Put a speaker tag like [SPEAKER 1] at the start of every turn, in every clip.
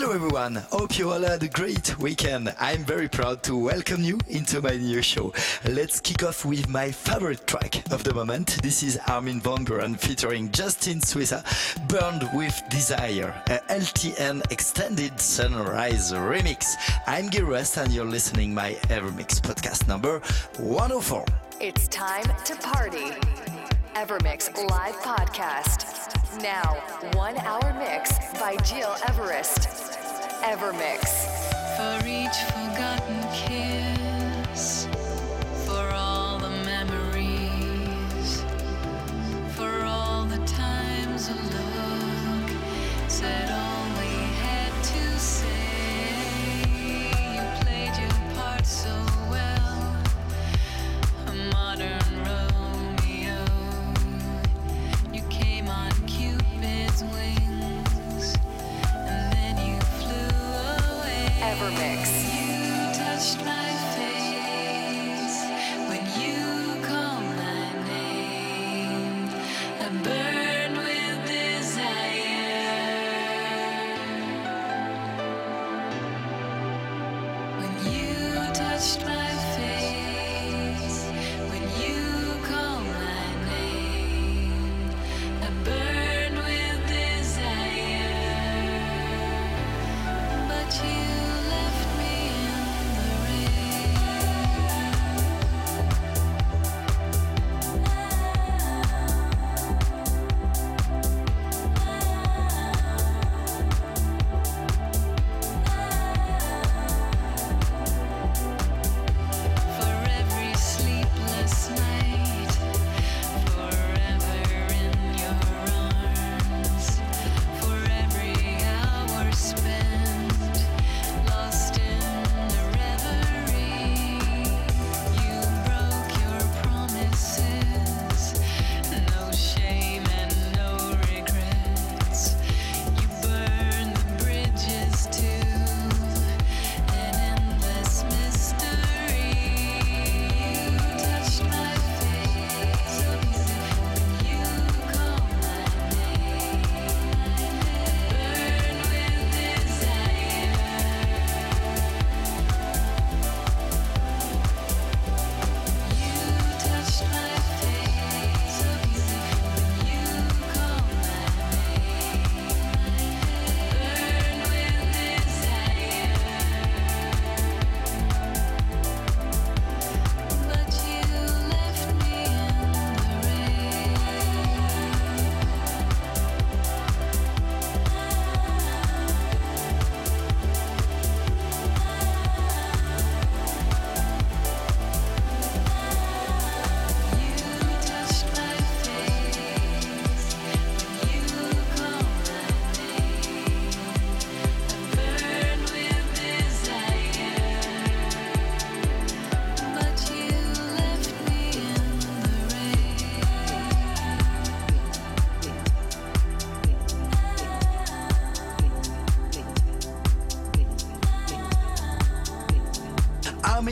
[SPEAKER 1] Hello everyone, hope you all had a great weekend. I'm very proud to welcome you into my new show. Let's kick off with my favorite track of the moment. This is Armin van Buuren featuring Justin Suissa, Burned with Desire, a LTN Extended Sunrise remix. I'm Gil Everest and you're listening to my Evermix podcast number 104.
[SPEAKER 2] It's time to party. Evermix live podcast. Now, one hour mix by Gil Everest. Evermix.
[SPEAKER 3] For each forgotten away.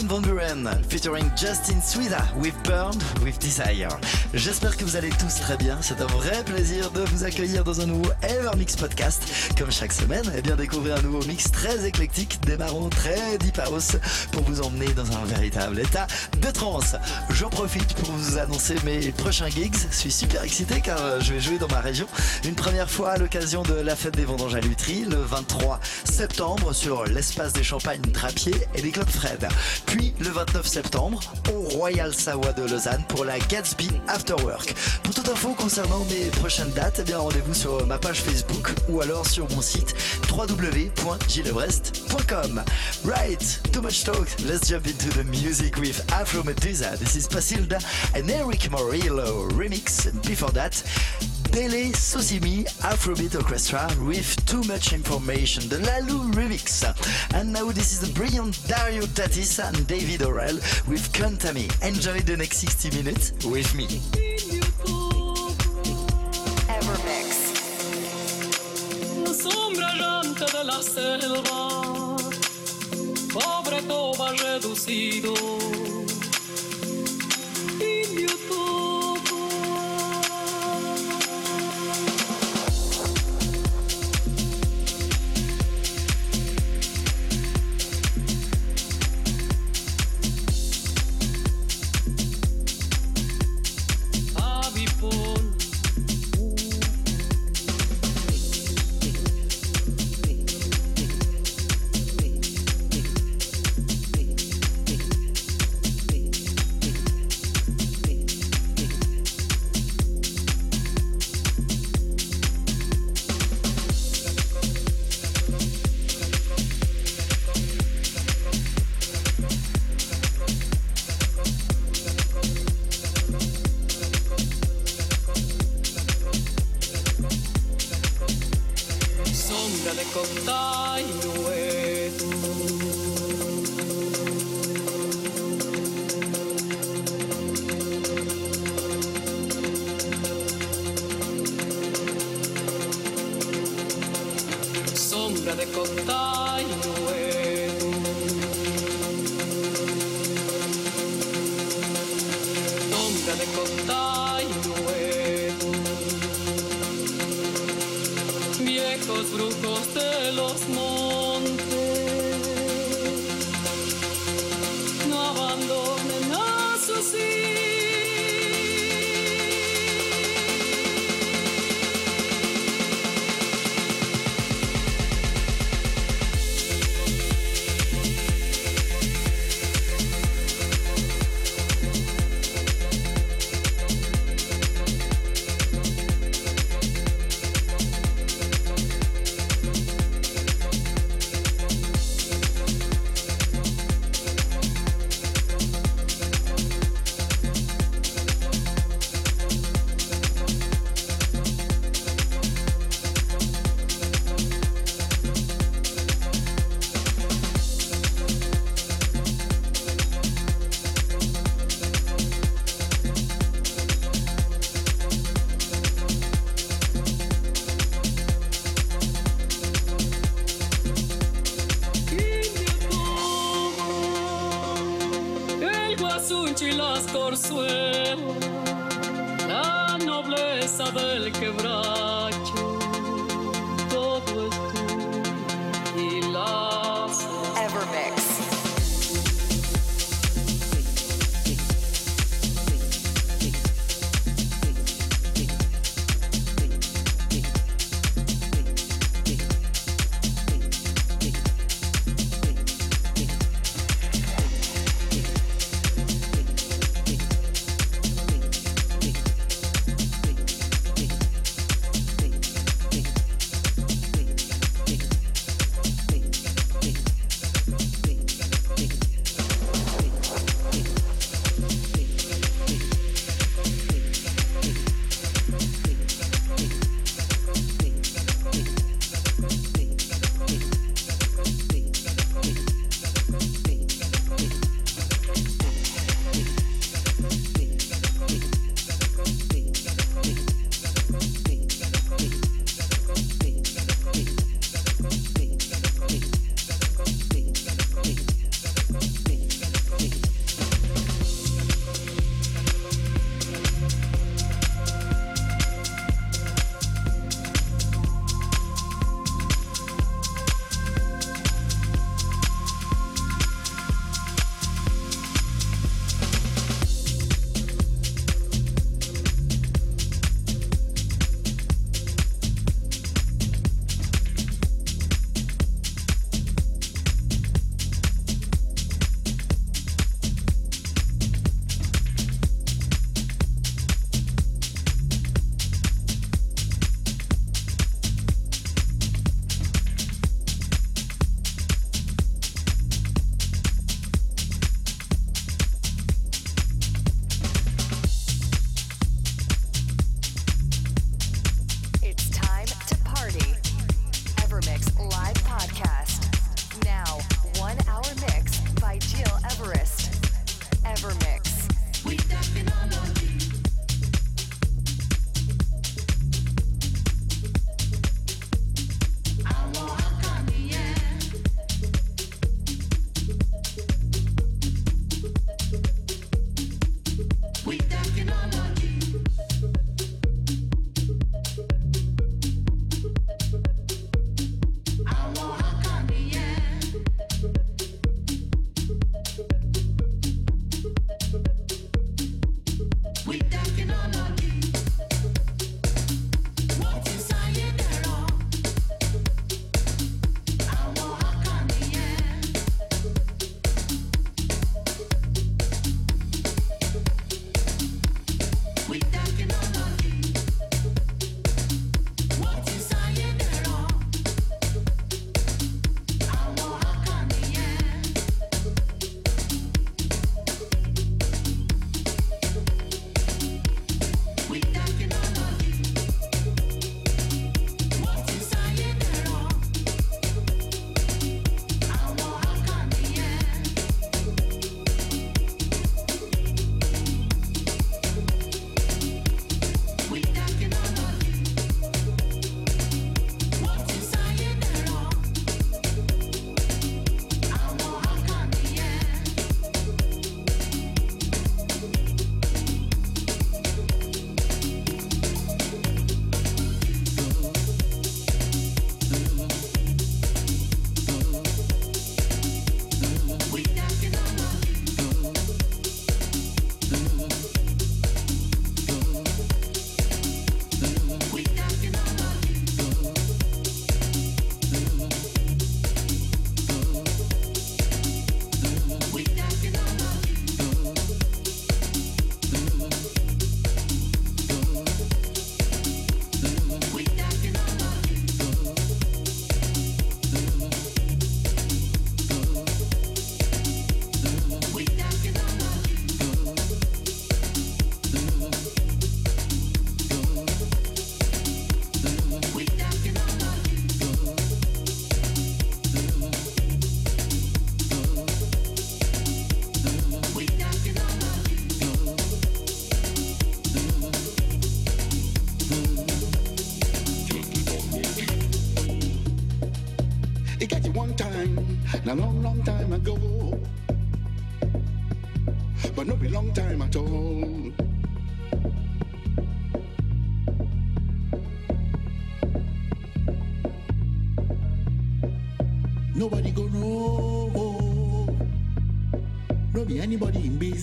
[SPEAKER 1] Van Buuren featuring Justin Suida with Burned with Desire. J'espère que vous allez tous très bien. C'est un vrai plaisir de vous accueillir dans un nouveau Evermix podcast. Comme chaque semaine, et bien découvrir un nouveau mix très éclectique, démarrant très deep house pour vous emmener dans un véritable état de trance. J'en profite pour vous annoncer mes prochains gigs. Je suis super excité car euh, je vais jouer dans ma région une première fois à l'occasion de la fête des vendanges à Lutry le 23 septembre sur l'espace des Champagnes Drapier et des Clubs Fred. Le 29 septembre au Royal Savoie de Lausanne pour la Gatsby After Work. Pour toute info concernant mes prochaines dates, eh rendez-vous sur ma page Facebook ou alors sur mon site www.gilevrest.com. Right, too much talk. Let's jump into the music with Afro Medusa. This is Pasilda and Eric Morillo remix. Before that, Dele Sosimi Afrobeat Orchestra with Too Much Information, the Laolu remix. And now this is the brilliant Dario D'Attis and David Orell with Contami. Enjoy the next 60 minutes with me.
[SPEAKER 2] Evermix.
[SPEAKER 4] quebrar.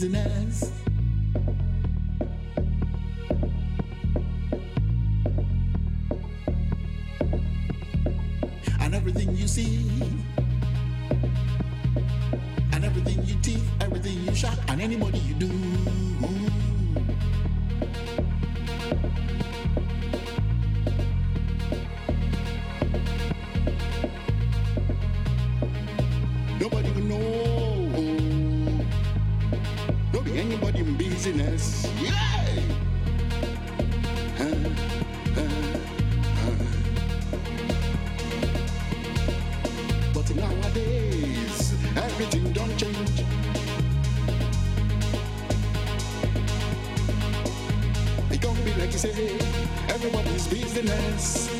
[SPEAKER 4] Anybody in everybody's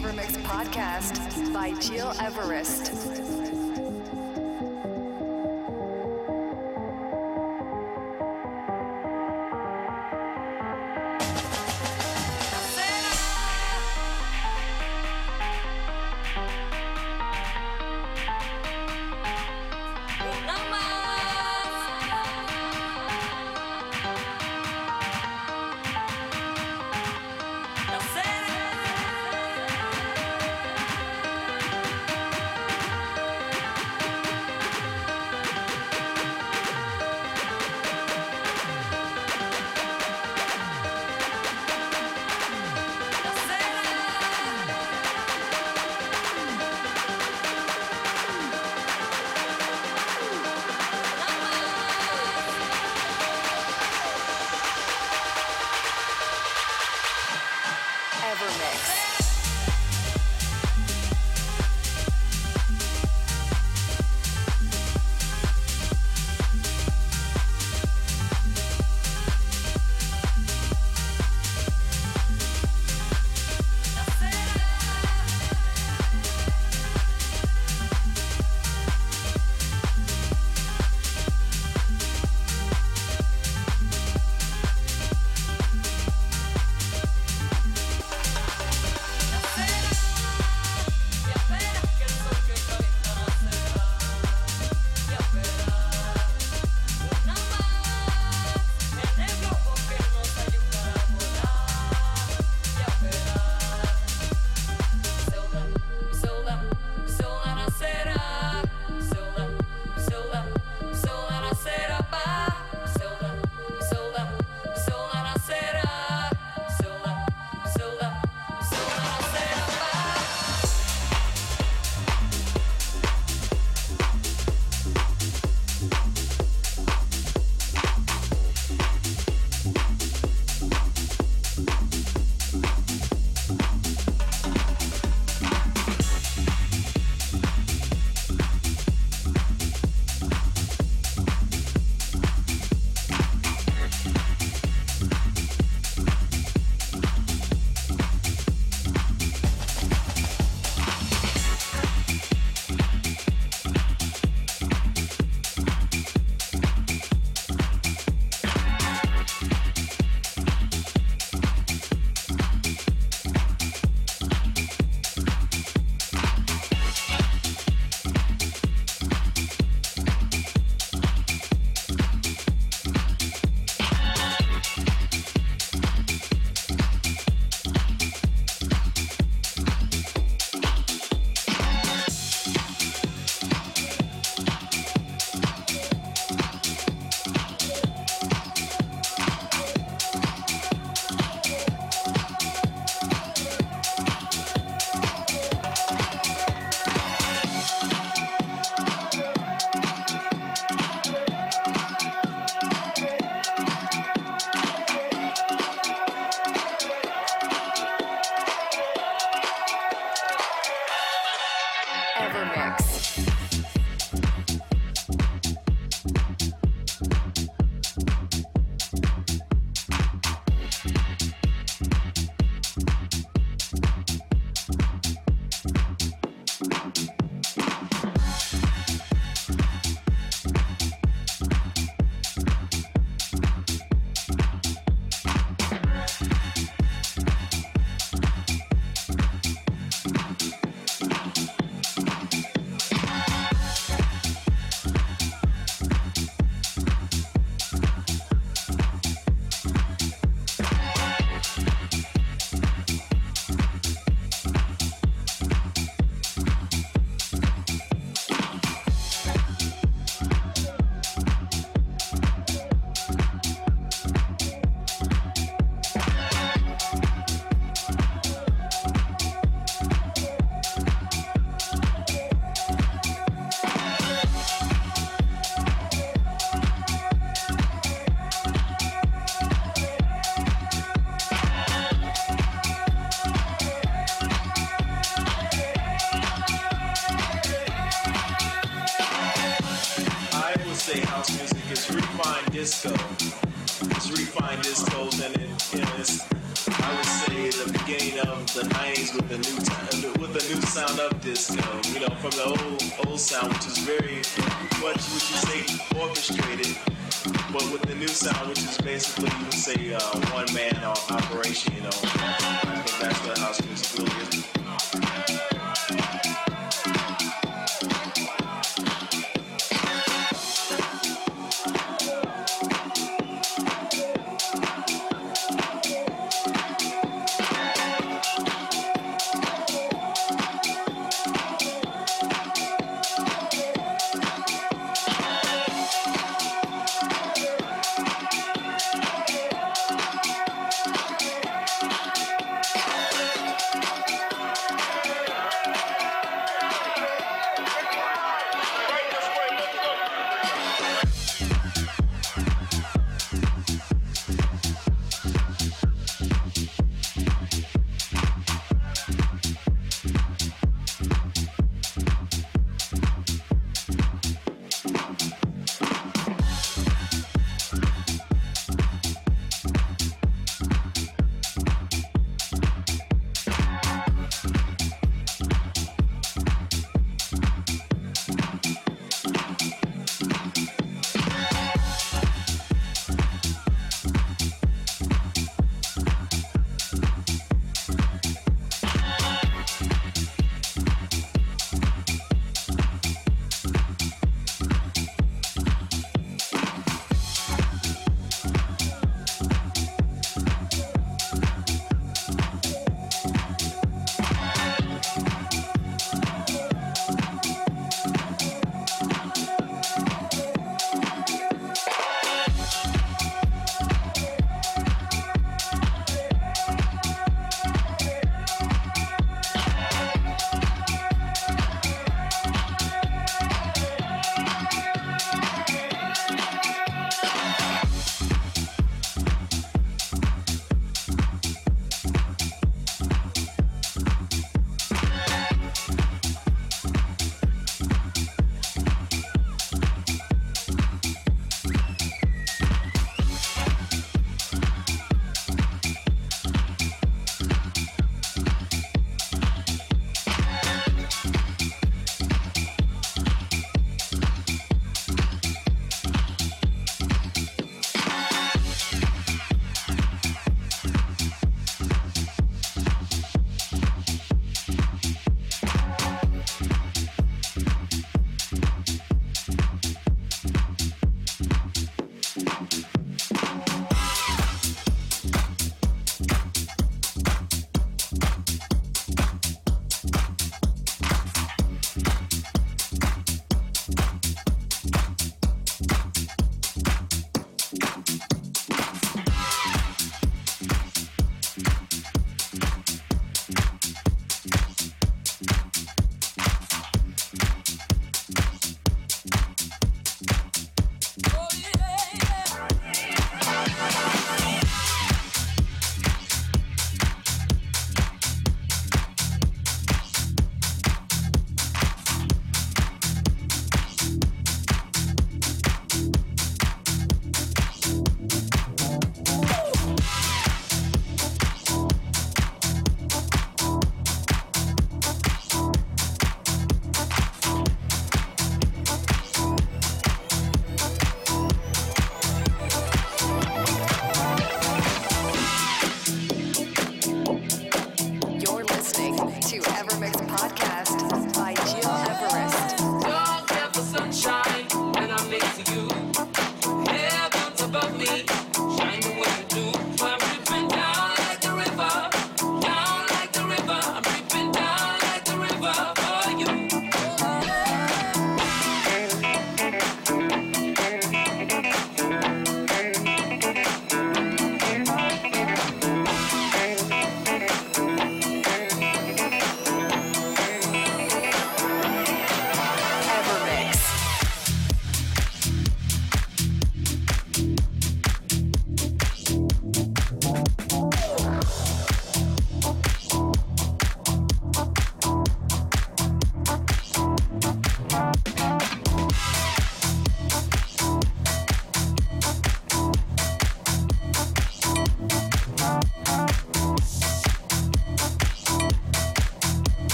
[SPEAKER 5] Evermix
[SPEAKER 2] podcast by Gil Everest.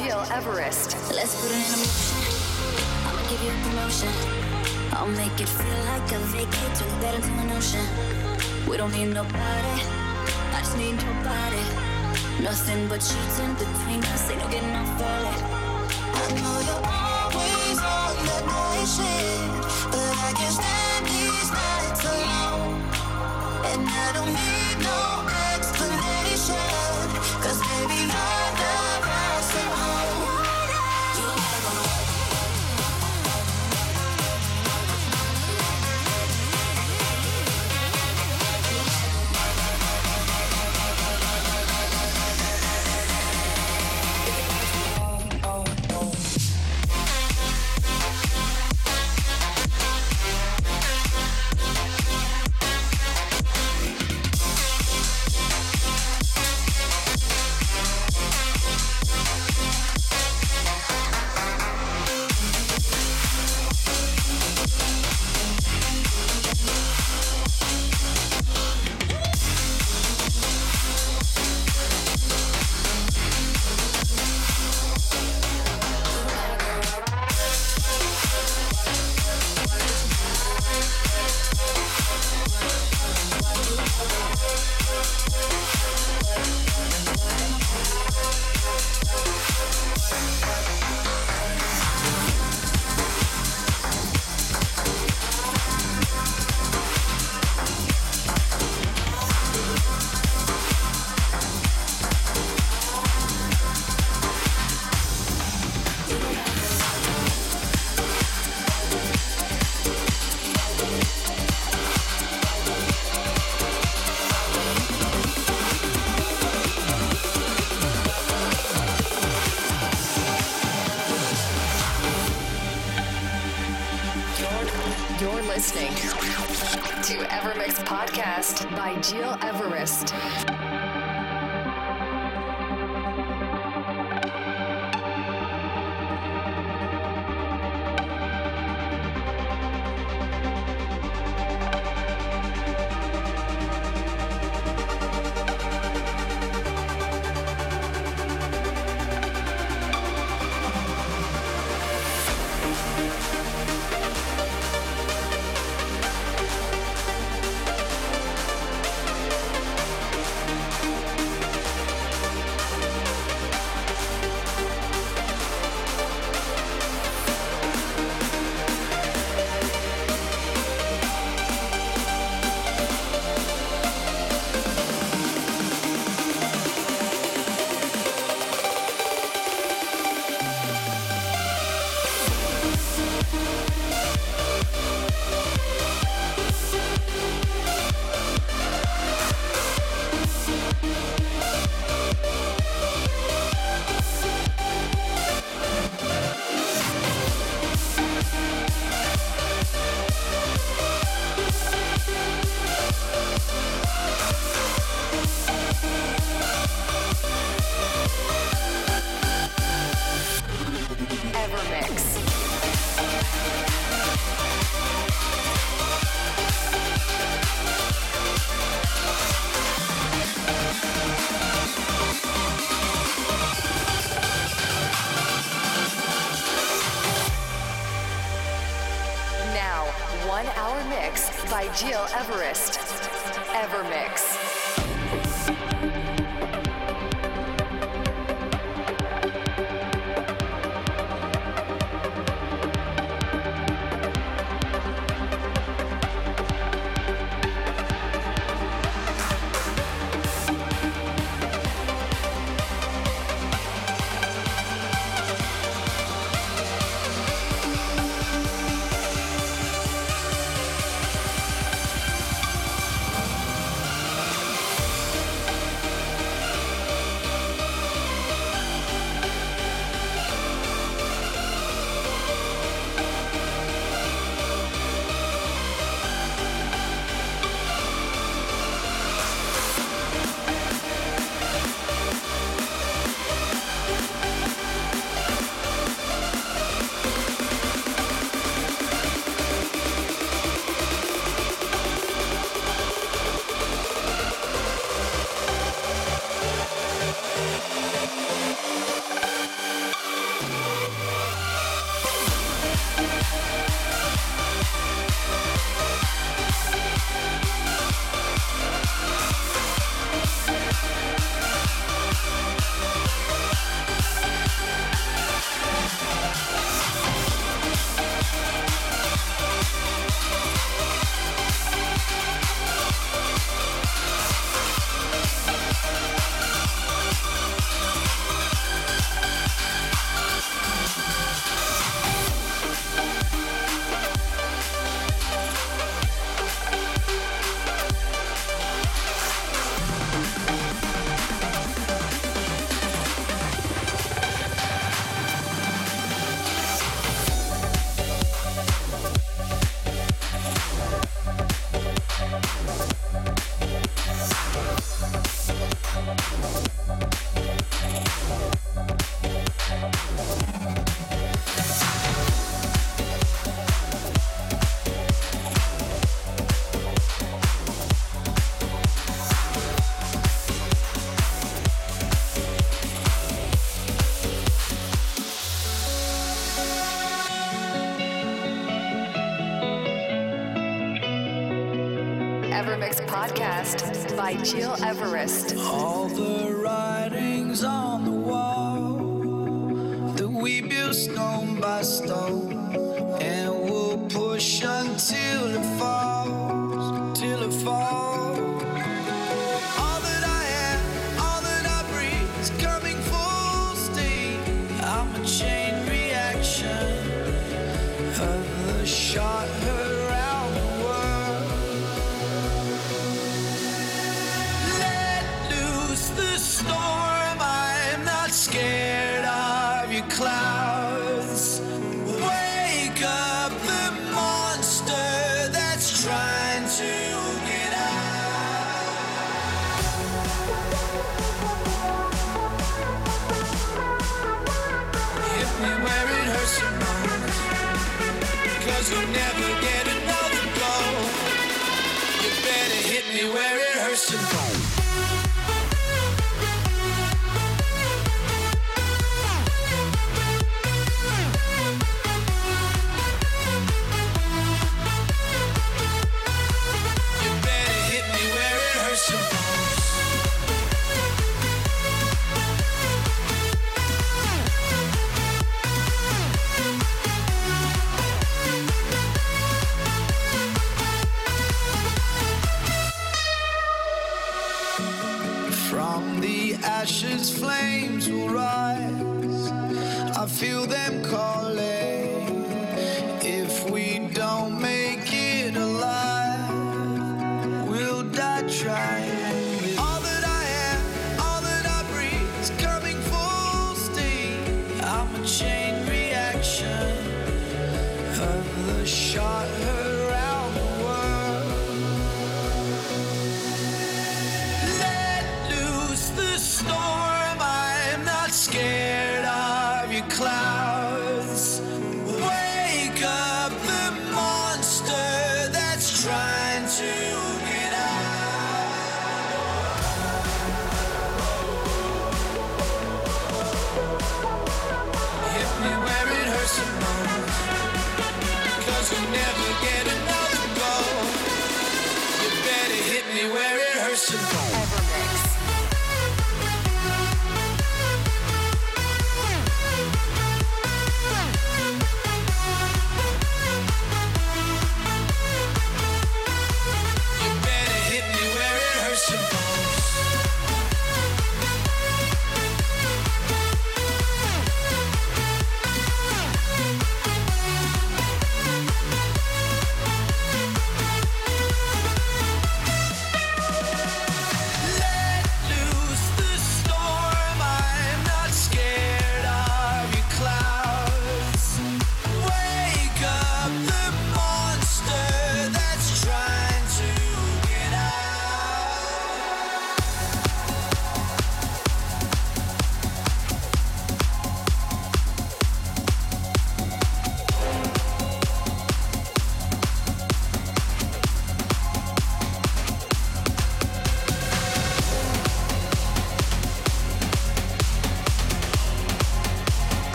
[SPEAKER 2] Everest.
[SPEAKER 6] Let's put it in motion. I'ma give you a promotion. I'll make it feel like a. We don't need nobody. I just need your body. Nothing but between us. Ain't no getting off early. I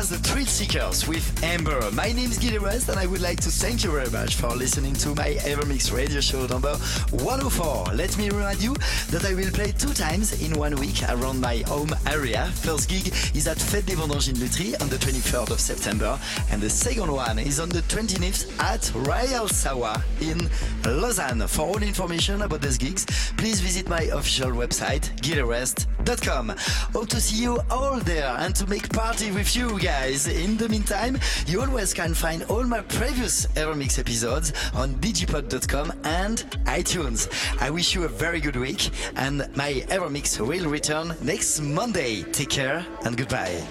[SPEAKER 1] Was the Thrill Seekers with Amber. My name is Gil Everest and I would like to thank you very much for listening to my EverMix radio show number 104. Let me remind you that I will play two times in one week around my home area. First gig is at Fête des Vendanges in Lutry on the 23rd of September and the second one is on the 29th at Royal Savoy in Lausanne. For all information about these gigs, please visit my official website, gileverest.com. Hope to see you all there and to make party with you guys. In the meantime, you always can find all my previous EverMix episodes on digipod.com and iTunes. I wish you a very good week and my EverMix will return next Monday. Take care and goodbye.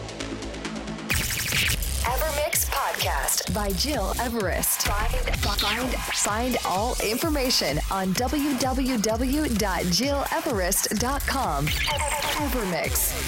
[SPEAKER 7] EverMix Podcast by Gil Everest. Find, find, find all information on www.gileverest.com. EverMix.